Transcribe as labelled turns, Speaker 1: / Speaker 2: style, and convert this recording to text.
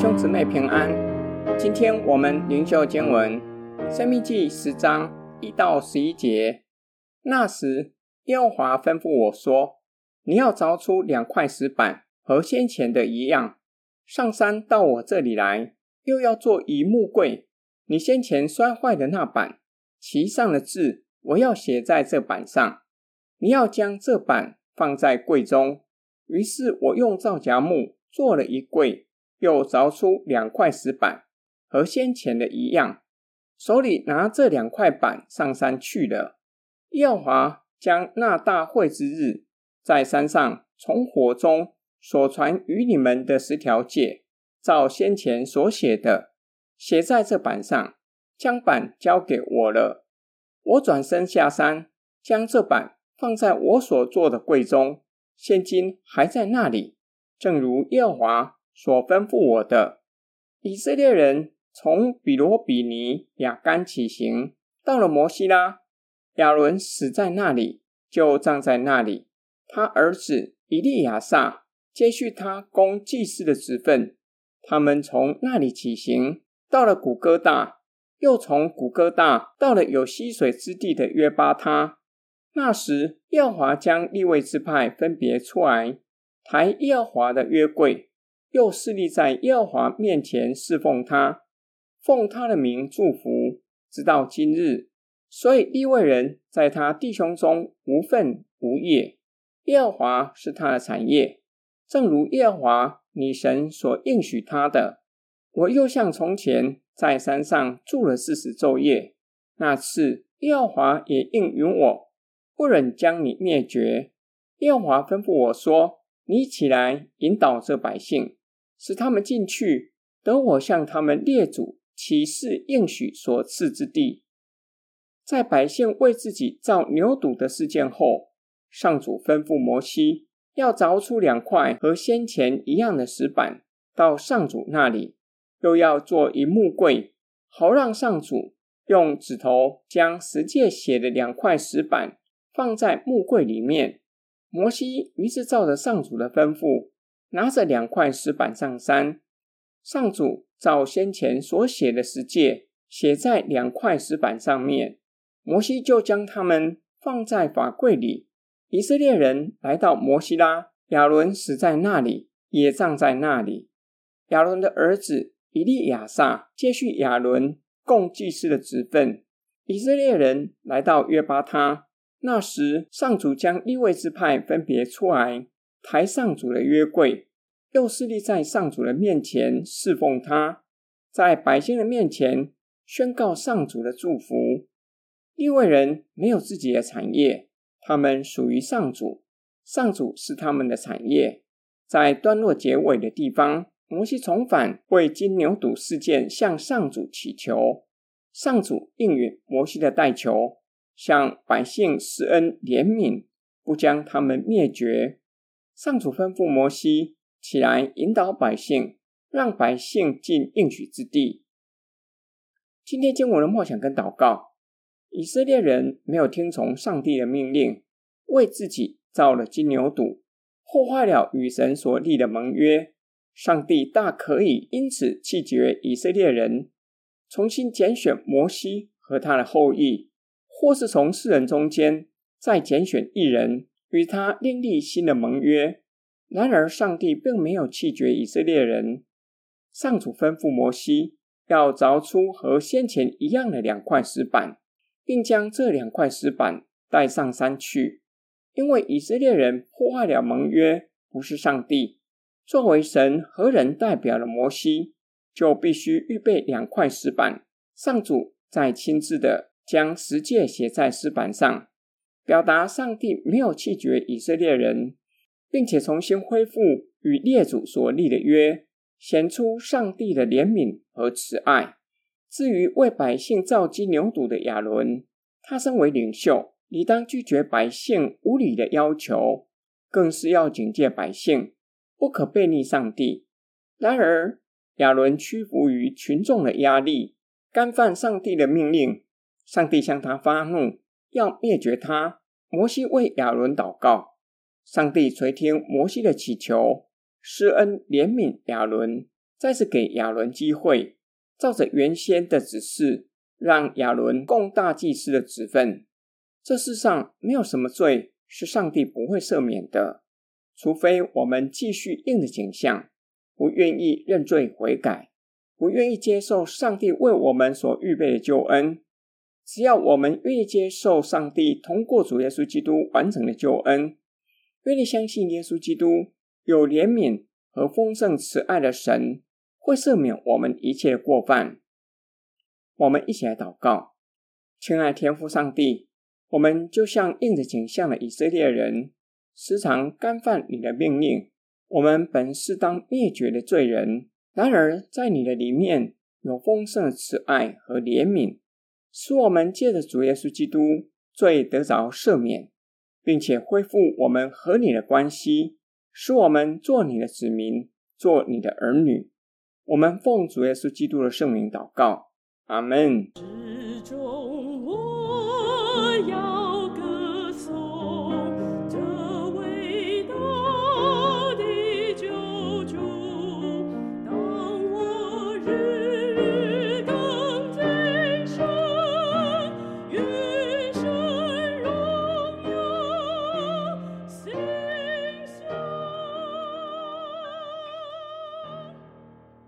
Speaker 1: 兄姊妹平安。今天我们灵修经文《生命记》十章一到十一节。那时，耶和华吩咐我说：“你要凿出两块石板，和先前的一样，上山到我这里来。又要做一木柜。你先前摔坏的那板，其上的字，我要写在这板上。你要将这板放在柜中。”于是我用皂荚木做了一柜。又凿出两块石板，和先前的一样，手里拿这两块板上山去了。耀华将那大会之日，在山上从火中所传与你们的十条诫，照先前所写的，写在这板上，将板交给我了。我转身下山，将这板放在我所做的柜中，现今还在那里，正如耀华。所吩咐我的，以色列人从比罗比尼亚干起行，到了摩西拉，亚伦死在那里，就葬在那里。他儿子以利亚撒接续他供祭司的职分。他们从那里起行，到了古哥大，又从古哥大到了有溪水之地的约巴他。那时，耶和华将立位之派分别出来，抬耶和华的约柜。又侍立在耶和华面前侍奉他，奉他的名祝福，直到今日。所以利未人在他弟兄中无分无业，耶和华是他的产业，正如耶和华你神所应许他的。我又像从前在山上住了四十昼夜，那次耶和华也应允我，不忍将你灭绝。耶和华吩咐我说：“你起来引导这百姓。”使他们进去，得我向他们列祖起誓应许所赐之地。在百姓为自己造牛犊的事件后，上主吩咐摩西要凿出两块和先前一样的石板，到上主那里，又要做一木柜，好让上主用指头将十诫写的两块石板放在木柜里面。摩西于是照着上主的吩咐。拿着两块石板上山，上主照先前所写的十诫写在两块石板上面，摩西就将它们放在法柜里。以色列人来到摩西拉，亚伦死在那里，也葬在那里。亚伦的儿子以利亚撒接续亚伦供祭司的职分。以色列人来到约巴他，那时上主将利未支派分别出来。抬上主的约柜，又侍立在上主的面前侍奉他，在百姓的面前宣告上主的祝福。利未人没有自己的产业，他们属于上主，上主是他们的产业。在段落结尾的地方，摩西重返为金牛犊事件向上主祈求，上主应允摩西的代求，向百姓施恩怜悯，不将他们灭绝。上主吩咐摩西起来引导百姓，让百姓进应许之地。今天经文的默想跟祷告：以色列人没有听从上帝的命令，为自己造了金牛犊，破坏了与神所立的盟约。上帝大可以因此弃绝以色列人，重新拣选摩西和他的后裔，或是从世人中间再拣选一人。与他另立新的盟约。然而，上帝并没有弃绝以色列人。上主吩咐摩西要凿出和先前一样的两块石板，并将这两块石板带上山去，因为以色列人破坏了盟约，不是上帝。作为神和人代表的摩西，就必须预备两块石板。上主再亲自的将十诫写在石板上。表达上帝没有弃绝以色列人，并且重新恢复与列祖所立的约，显出上帝的怜悯和慈爱。至于为百姓造金牛犊的亚伦，他身为领袖，理当拒绝百姓无理的要求，更是要警戒百姓不可悖逆上帝。然而，亚伦屈服于群众的压力，干犯上帝的命令，上帝向他发怒。要灭绝他，摩西为亚伦祷告，上帝垂听摩西的祈求，施恩怜悯亚伦，再次给亚伦机会，照着原先的指示，让亚伦共大祭司的职分。这世上没有什么罪是上帝不会赦免的，除非我们继续硬着颈项，不愿意认罪悔改，不愿意接受上帝为我们所预备的救恩。只要我们愿意接受上帝通过主耶稣基督完成的救恩，愿意相信耶稣基督有怜悯和丰盛慈爱的神。会赦免我们一切过犯。我们一起来祷告，亲爱天父上帝，我们就像硬着景象的以色列人，时常干犯你的命令。我们本是当灭绝的罪人，然而在你的里面有丰盛的慈爱和怜悯，使我们借着主耶稣基督罪得着赦免，并且恢复我们和你的关系，使我们做你的子民，做你的儿女。我们奉主耶稣基督的圣名祷告，阿门。